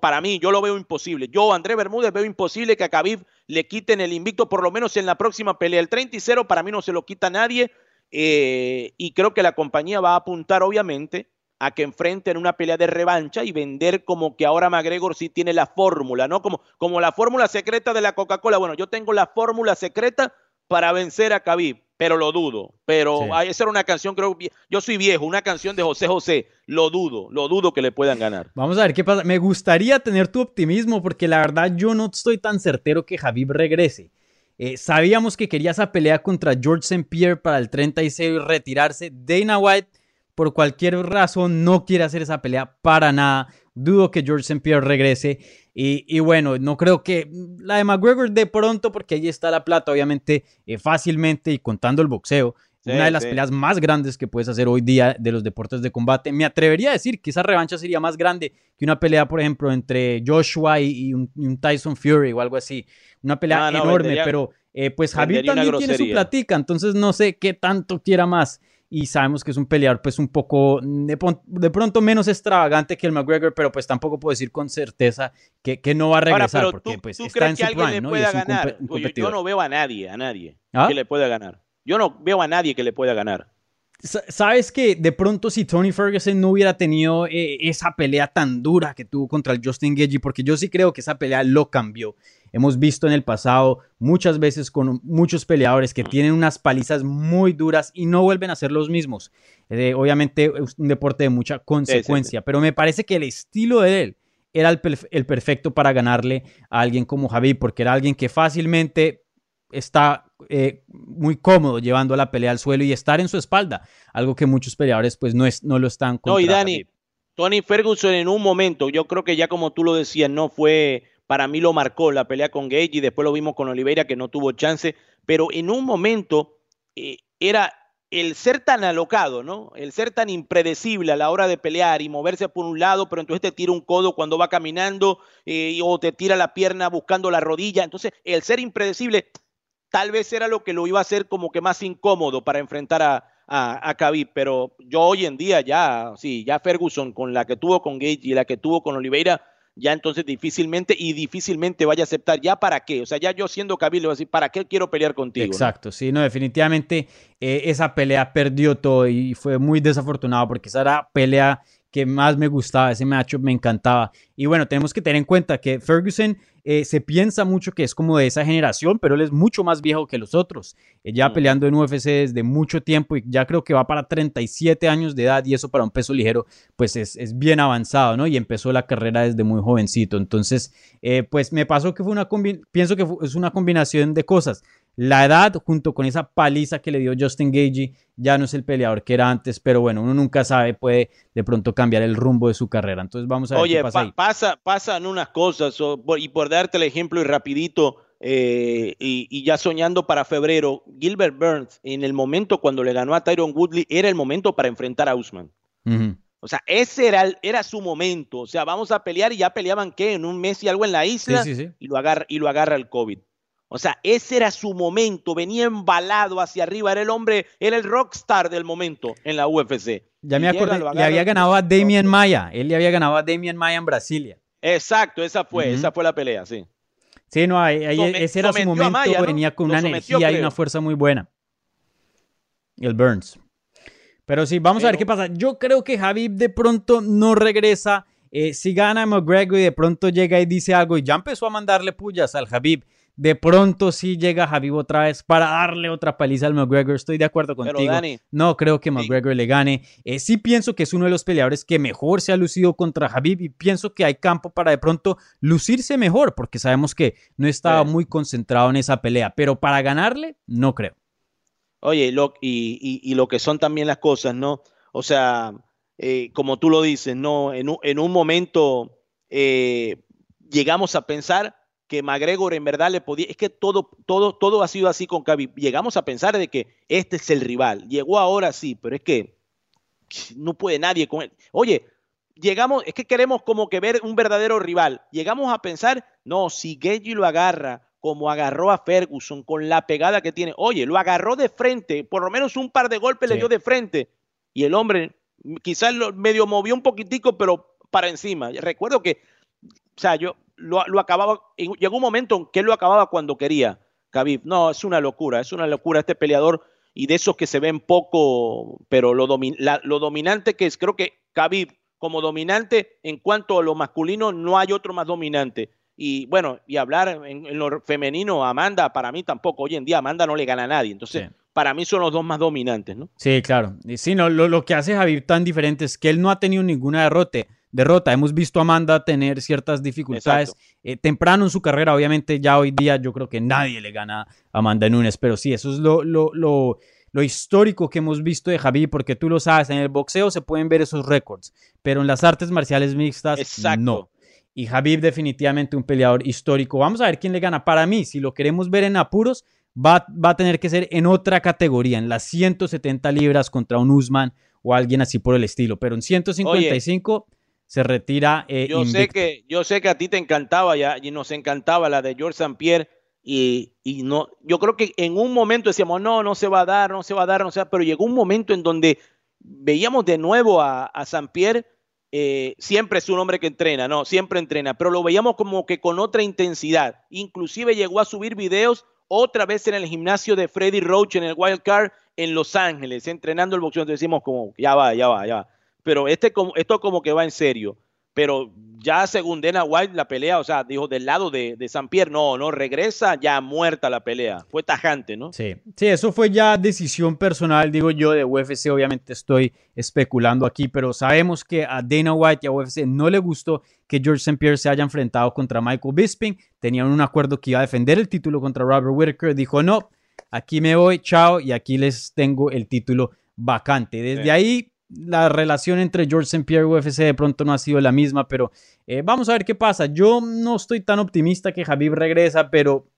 [SPEAKER 4] para mí, yo lo veo imposible. Yo, André Bermúdez, veo imposible que a Khabib le quiten el invicto, por lo menos en la próxima pelea. El 30 y 0 para mí no se lo quita nadie. Eh, y creo que la compañía va a apuntar, obviamente, a que enfrenten una pelea de revancha y vender como que ahora McGregor sí tiene la fórmula, ¿no? Como, como la fórmula secreta de la Coca-Cola. Bueno, yo tengo la fórmula secreta para vencer a Khabib pero lo dudo. Pero esa era una canción, creo, yo soy viejo, una canción de José José, lo dudo, lo dudo que le puedan ganar.
[SPEAKER 3] Vamos a ver qué pasa. Me gustaría tener tu optimismo porque la verdad yo no estoy tan certero que Javib regrese. Eh, sabíamos que quería esa pelea contra George St. Pierre para el 36 y retirarse. Dana White, por cualquier razón, no quiere hacer esa pelea para nada. Dudo que George St. Pierre regrese. Y, bueno, no creo que la de McGregor de pronto, porque ahí está la plata, obviamente, eh, fácilmente y contando el boxeo. una de las peleas más grandes que puedes hacer hoy día de los deportes de combate. Me atrevería a decir que esa revancha sería más grande que una pelea, por ejemplo, entre Joshua y, un, Tyson Fury o algo así. Una pelea enorme, pero eh, pues Javier también tiene su platica, entonces no sé qué tanto quiera más y sabemos que es un peleador pues un poco de, pronto menos extravagante que el McGregor, pero pues tampoco puedo decir con certeza que, que no va a regresar porque pues está en su ¿no?
[SPEAKER 4] ganar? yo no veo a nadie, a nadie ¿Ah? que le pueda ganar. Yo no veo a nadie que le pueda ganar.
[SPEAKER 3] Sabes que de pronto si Tony Ferguson no hubiera tenido eh, esa pelea tan dura que tuvo contra el Justin Gagey, porque yo sí creo que esa pelea lo cambió. Hemos visto en el pasado muchas veces con muchos peleadores que tienen unas palizas muy duras y no vuelven a ser los mismos. Eh, obviamente es un deporte de mucha consecuencia, pero me parece que el estilo de él era el, el perfecto para ganarle a alguien como Javi, porque era alguien que fácilmente está eh, muy cómodo llevando la pelea al suelo y estar en su espalda, algo que muchos peleadores pues no, es, no lo están.
[SPEAKER 4] No, y Dani, Tony Ferguson en un momento, yo creo que ya como tú lo decías, no fue, para mí lo marcó la pelea con Gage y después lo vimos con Oliveira que no tuvo chance, pero en un momento eh, era el ser tan alocado, ¿no? El ser tan impredecible a la hora de pelear y moverse por un lado, pero entonces te tira un codo cuando va caminando eh, o te tira la pierna buscando la rodilla. Entonces, el ser impredecible tal vez era lo que lo iba a hacer como que más incómodo para enfrentar a, a, a Khabib, pero yo hoy en día ya, sí, ya Ferguson con la que tuvo con Gage y la que tuvo con Oliveira, ya entonces difícilmente y difícilmente vaya a aceptar. ¿Ya para qué? O sea, ya yo siendo le voy a decir, ¿para qué quiero pelear contigo?
[SPEAKER 3] Exacto, sí, no, definitivamente eh, esa pelea perdió todo y fue muy desafortunado porque esa era pelea que más me gustaba, ese matchup me encantaba. Y bueno, tenemos que tener en cuenta que Ferguson eh, se piensa mucho que es como de esa generación, pero él es mucho más viejo que los otros. Eh, ya mm. peleando en UFC desde mucho tiempo y ya creo que va para 37 años de edad y eso para un peso ligero pues es, es bien avanzado, ¿no? Y empezó la carrera desde muy jovencito. Entonces, eh, pues me pasó que fue una, pienso que es una combinación de cosas. La edad, junto con esa paliza que le dio Justin Gagey, ya no es el peleador que era antes, pero bueno, uno nunca sabe, puede de pronto cambiar el rumbo de su carrera. Entonces vamos a ver
[SPEAKER 4] Oye,
[SPEAKER 3] qué pasa. Oye,
[SPEAKER 4] pasa, pasan unas cosas, y por darte el ejemplo y rapidito, eh, y, ya soñando para febrero, Gilbert Burns, en el momento cuando le ganó a Tyron Woodley, era el momento para enfrentar a Usman. O sea, ese era, era su momento. O sea, vamos a pelear y ya peleaban, ¿qué? En un mes y algo en la isla, Y, lo agarra, y lo agarra el COVID. O sea, ese era su momento, venía embalado hacia arriba, era el hombre, era el rockstar del momento en la UFC.
[SPEAKER 3] Ya me acuerdo, le había ganado a Damien Maya, él le había ganado a Damien Maya en Brasilia.
[SPEAKER 4] Exacto, esa fue, esa fue la pelea, sí.
[SPEAKER 3] Sí, no, ese era su momento, venía con una energía y una fuerza muy buena. El Burns. Pero sí, vamos a ver qué pasa. Yo creo que Javib de pronto no regresa. Eh, si gana McGregor y de pronto llega y dice algo y ya empezó a mandarle pullas al Javib de pronto sí llega Javib otra vez para darle otra paliza al McGregor. Estoy de acuerdo contigo. no creo que McGregor le gane. Eh, sí pienso que es uno de los peleadores que mejor se ha lucido contra Javib y pienso que hay campo para de pronto lucirse mejor porque sabemos que no estaba muy concentrado en esa pelea. Pero para ganarle, no creo.
[SPEAKER 4] Oye, lo, y, lo que son también las cosas, ¿no? O sea, eh, como tú lo dices, ¿no? En un, en un momento eh, llegamos a pensar que McGregor en verdad le podía, es que todo, todo, todo ha sido así con Khabib. Llegamos a pensar de que este es el rival. Llegó ahora sí, pero es que no puede nadie con él. Oye, llegamos, es que queremos como que ver un verdadero rival. Llegamos a pensar, no, si Gagey lo agarra como agarró a Ferguson con la pegada que tiene. Oye, lo agarró de frente, por lo menos un par de golpes le dio de frente. Y el hombre quizás lo medio movió un poquitico, pero para encima. Recuerdo que, o sea, yo, lo, acababa, llegó un momento en que él lo acababa cuando quería, Khabib. No, es una locura, es una locura este peleador y de esos que se ven poco, pero lo, lo dominante que es, creo que Khabib como dominante en cuanto a lo masculino no hay otro más dominante. Y bueno, y hablar en, lo femenino, Amanda, para mí tampoco. Hoy en día Amanda no le gana a nadie. Entonces, para mí son los dos más dominantes, ¿no?
[SPEAKER 3] Sí, claro. Sí, no, lo, lo que hace Javier tan diferente es que él no ha tenido ninguna derrota derrota. Hemos visto a Amanda tener ciertas dificultades eh, temprano en su carrera. Obviamente, ya hoy día yo creo que nadie le gana a Amanda Nunes, pero sí, eso es lo, lo, lo, lo histórico que hemos visto de Javi, porque tú lo sabes, en el boxeo se pueden ver esos récords, pero en las artes marciales mixtas no. Y Javi definitivamente un peleador histórico. Vamos a ver quién le gana. Para mí, si lo queremos ver en apuros, va, va a tener que ser en otra categoría, en las 170 libras contra un Usman o alguien así por el estilo. Pero en 155 se retira.
[SPEAKER 4] Eh, yo, sé que, yo sé que a ti te encantaba ya, y nos encantaba la de George St. Pierre. Y, no, yo creo que en un momento decíamos, no, no se va a dar, no se va a dar, no se va pero llegó un momento en donde veíamos de nuevo a, a St. Pierre, eh, siempre es un hombre que entrena, no, siempre entrena, pero lo veíamos como que con otra intensidad. Inclusive llegó a subir videos otra vez en el gimnasio de Freddy Roach en el Wild Card en Los Ángeles, entrenando el boxeo. Entonces decimos como, ya va, ya va, ya va pero este, esto como que va en serio. pero ya según Dana White la pelea, o sea, dijo del lado de, de San Pierre, no, no, regresa ya muerta la pelea. Fue tajante, ¿no?
[SPEAKER 3] Sí, sí, eso fue ya decisión personal, digo yo, de UFC. Obviamente estoy especulando aquí, pero sabemos que a Dana White y a UFC no le gustó que George St. Pierre se haya enfrentado contra Michael Bisping. Tenían un acuerdo que iba a defender el título contra Robert Whitaker. Dijo, no, aquí me voy, chao, y aquí les tengo el título vacante. Desde ahí la relación entre George St. Pierre y UFC de pronto no ha sido la misma, pero eh, vamos a ver qué pasa. Yo no estoy tan optimista que Javib regresa, pero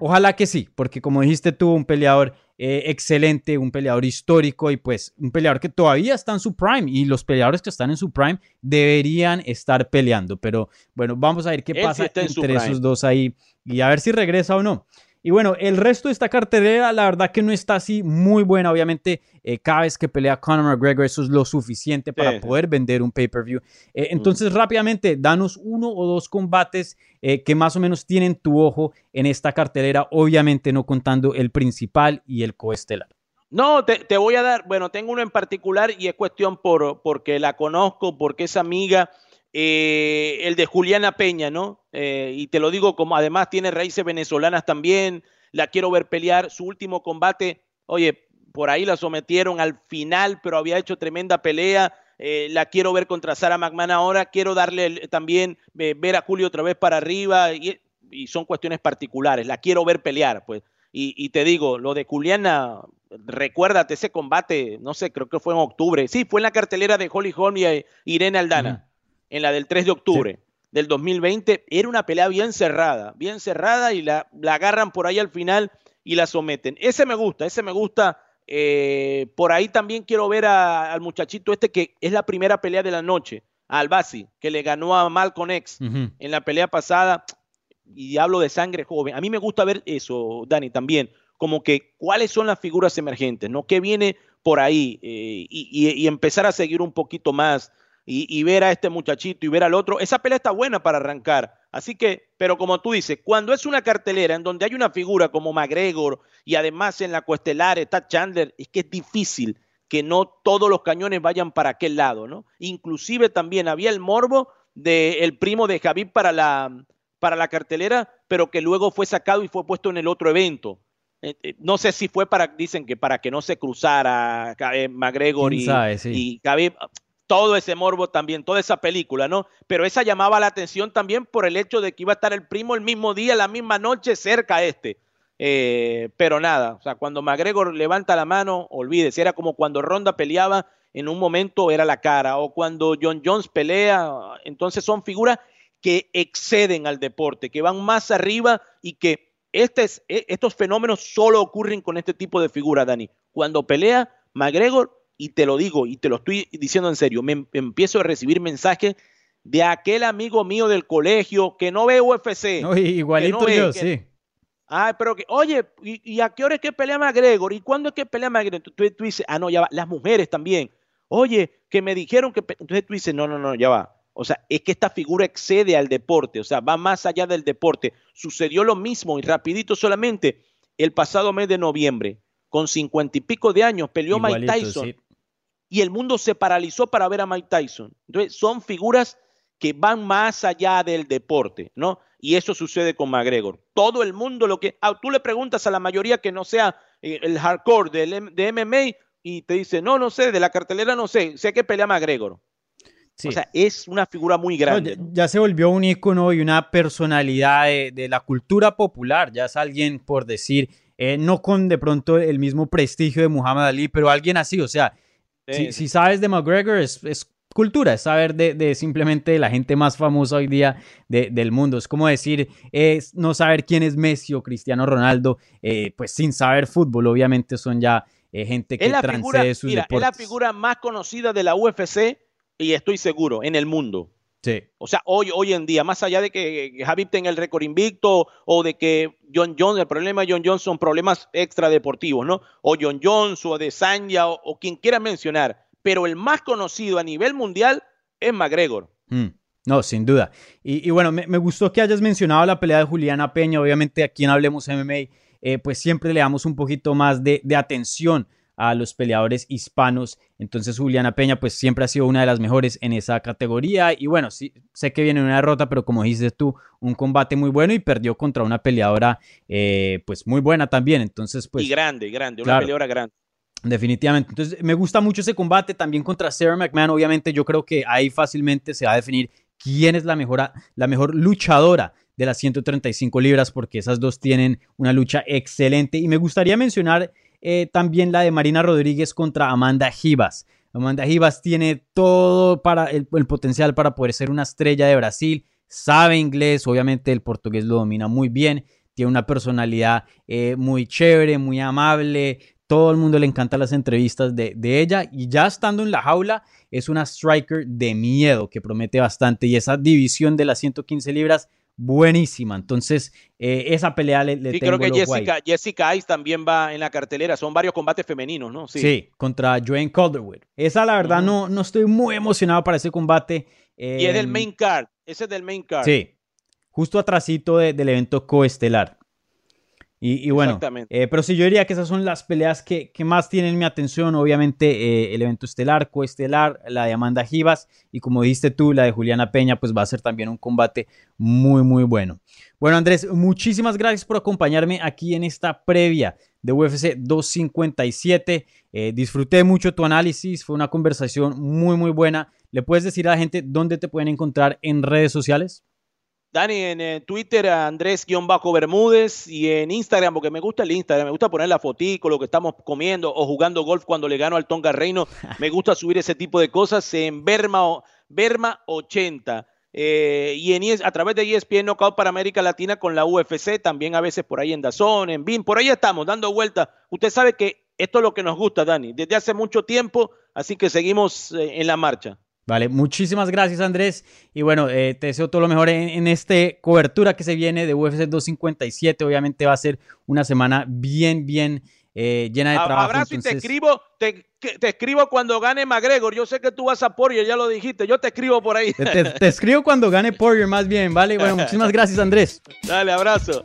[SPEAKER 3] ojalá que sí, porque como dijiste tú, un peleador eh, excelente, un peleador histórico y pues un peleador que todavía está en su prime y los peleadores que están en su prime deberían estar peleando. Pero bueno, vamos a ver qué pasa entre esos dos ahí y a ver si regresa o no. Y bueno, el resto de esta cartelera, la verdad que no está así muy buena. Obviamente, eh, cada vez que pelea Conor McGregor, eso es lo suficiente para poder vender un pay-per-view. Eh, entonces, rápidamente, danos uno o dos combates eh, que más o menos tienen tu ojo en esta cartelera, obviamente no contando el principal y el coestelar.
[SPEAKER 4] No, te, voy a dar, bueno, tengo uno en particular y es cuestión por porque la conozco, porque es amiga eh, el de Juliana Peña, ¿no? Eh, y te lo digo como además tiene raíces venezolanas también, la quiero ver pelear, su último combate, oye, por ahí la sometieron al final, pero había hecho tremenda pelea, eh, la quiero ver contra Sara McMahon ahora, quiero darle también, ver a Julio otra vez para arriba, y, son cuestiones particulares, la quiero ver pelear, pues. Y, te digo, lo de Juliana, recuérdate ese combate, no sé, creo que fue en octubre, sí, fue en la cartelera de Holly Holm y Irene Aldana en la del 3 de octubre del 2020, era una pelea bien cerrada, bien cerrada y la, la, agarran por ahí al final y la someten. Ese me gusta, ese me gusta. Eh, por ahí también quiero ver al muchachito este que es la primera pelea de la noche, a Albasi, que le ganó a Malcolm X en la pelea pasada. Y hablo de sangre joven. A mí me gusta ver eso, Dani, también. Como que cuáles son las figuras emergentes, ¿no? ¿Qué viene por ahí? Eh, y empezar a seguir un poquito más y, ver a este muchachito y ver al otro, esa pelea está buena para arrancar. Así que, pero como tú dices, cuando es una cartelera en donde hay una figura como McGregor y además en la cuestelar está Chandler, es que es difícil que no todos los cañones vayan para aquel lado, ¿no? Inclusive también había el morbo del primo de Javid para la, para la cartelera, pero que luego fue sacado y fue puesto en el otro evento. Eh, eh, no sé si fue para, dicen que para que no se cruzara eh, McGregor y, y Khabib todo ese morbo también, toda esa película, ¿no? Pero esa llamaba la atención también por el hecho de que iba a estar el primo el mismo día, la misma noche, cerca a este. Eh, pero nada, o sea, cuando McGregor levanta la mano, olvídese, era como cuando Ronda peleaba, en un momento era la cara, o cuando John Jones pelea, entonces son figuras que exceden al deporte, que van más arriba y que este e, estos fenómenos solo ocurren con este tipo de figuras, Dani. Cuando pelea, McGregor y te lo digo y te lo estoy diciendo en serio, me empiezo a recibir mensajes de aquel amigo mío del colegio que no ve UFC.
[SPEAKER 3] igualito yo, sí.
[SPEAKER 4] Ah, pero que, oye, ¿y, a qué hora es que pelea McGregor? ¿Y cuándo es que pelea McGregor? Entonces tú, dices, ah, no, ya va, las mujeres también. Oye, que me dijeron que... Entonces tú dices, no, no, no, ya va. O sea, es que esta figura excede al deporte, o sea, va más allá del deporte. Sucedió lo mismo y rapidito solamente el pasado mes de noviembre, con cincuenta y pico de años, peleó Mike Tyson y el mundo se paralizó para ver a Mike Tyson. Entonces, son figuras que van más allá del deporte, ¿no? Y eso sucede con McGregor. Todo el mundo lo que... Ah, tú le preguntas a la mayoría que no sea eh, el hardcore de, de MMA y te dice, no, no sé, de la cartelera no sé, sé que pelea McGregor. O sea, es una figura muy grande.
[SPEAKER 3] ya, se volvió un ícono y una personalidad de, la cultura popular. Ya es alguien, por decir, eh, no con de pronto el mismo prestigio de Muhammad Ali, pero alguien así. O sea, si, sabes de McGregor, es, cultura, es saber de, simplemente la gente más famosa hoy día del mundo. Es como decir, es no saber quién es Messi o Cristiano Ronaldo, eh, pues sin saber fútbol, obviamente son ya eh, gente que transcede sus
[SPEAKER 4] mira, Es la figura más conocida de la UFC y estoy seguro, en el mundo.
[SPEAKER 3] Sí.
[SPEAKER 4] O sea, hoy, hoy en día, más allá de que Javi tenga el récord invicto o de que John Jones, el problema de John Jones son problemas extradeportivos, ¿no? O John Jones o de Sanya o, quien quiera mencionar, pero el más conocido a nivel mundial es McGregor.
[SPEAKER 3] Mm. No, sin duda. Y, bueno, me, gustó que hayas mencionado la pelea de Juliana Peña. Obviamente, aquí en Hablemos MMA, eh, pues siempre le damos un poquito más de, de atención a los peleadores hispanos. Entonces Juliana Peña pues siempre ha sido una de las mejores en esa categoría y bueno, sí, sé que viene una derrota, pero como dices tú, un combate muy bueno y perdió contra una peleadora eh, pues muy buena también. Entonces pues...
[SPEAKER 4] Y grande, grande, una peleadora grande.
[SPEAKER 3] Definitivamente. Entonces, me gusta mucho ese combate también contra Sarah McMahon. Obviamente, yo creo que ahí fácilmente se va a definir quién es la mejor, la mejor luchadora de las 135 libras, porque esas dos tienen una lucha excelente. Y me gustaría mencionar eh, también la de Marina Rodríguez contra Amanda Givas. Amanda Givas tiene todo para el, potencial para poder ser una estrella de Brasil. Sabe inglés, obviamente el portugués lo domina muy bien. Tiene una personalidad eh, muy chévere, muy amable. Todo el mundo le encanta las entrevistas de, de, ella. Y ya estando en la jaula, es una striker de miedo que promete bastante. Y esa división de las 115 libras buenísima. Entonces, eh, esa pelea le, le
[SPEAKER 4] sí, creo que Jessica, Jessica Ice también va en la cartelera. Son varios combates femeninos, ¿no?
[SPEAKER 3] Sí, contra Joanne Calderwood. Esa, la verdad, no, no estoy muy emocionado para ese combate.
[SPEAKER 4] y es del em, main card. Ese es del main card.
[SPEAKER 3] Sí, justo atrásito del evento coestelar. Y, bueno, eh, pero sí, yo diría que esas son las peleas que, más tienen mi atención. Obviamente, eh, el evento estelar, coestelar, la de Amanda Givas y como dijiste tú, la de Juliana Peña, pues va a ser también un combate muy, muy bueno. Bueno, Andrés, muchísimas gracias por acompañarme aquí en esta previa de UFC 257. Eh, disfruté mucho tu análisis, fue una conversación muy, muy buena. ¿Le puedes decir a la gente dónde te pueden encontrar en redes sociales?
[SPEAKER 4] Dani, en eh, Twitter Andrés-Bermúdez y en Instagram, porque me gusta el Instagram, me gusta poner la fotico, lo que estamos comiendo o jugando golf cuando le gano al Tonga Reino. Me gusta subir ese tipo de cosas en Berma, Berma 80. Eh, y en, a través de ESPN Knockout para América Latina con la UFC, también a veces por ahí en Dazón, en BIM, por ahí estamos dando vueltas. Usted sabe que esto es lo que nos gusta, Dani, desde hace mucho tiempo, así que seguimos eh, en la marcha.
[SPEAKER 3] Vale, muchísimas gracias Andrés. Y bueno, eh, te deseo todo lo mejor en, esta cobertura que se viene de UFC 257. Obviamente va a ser una semana bien, bien eh, llena de trabajo.
[SPEAKER 4] Abrazo y te escribo, te, escribo cuando gane McGregor. Yo sé que tú vas a Poirier, ya lo dijiste. Yo te escribo por ahí.
[SPEAKER 3] Te, te escribo cuando gane Poirier más bien, ¿vale? Bueno, muchísimas gracias Andrés.
[SPEAKER 4] Dale, abrazo.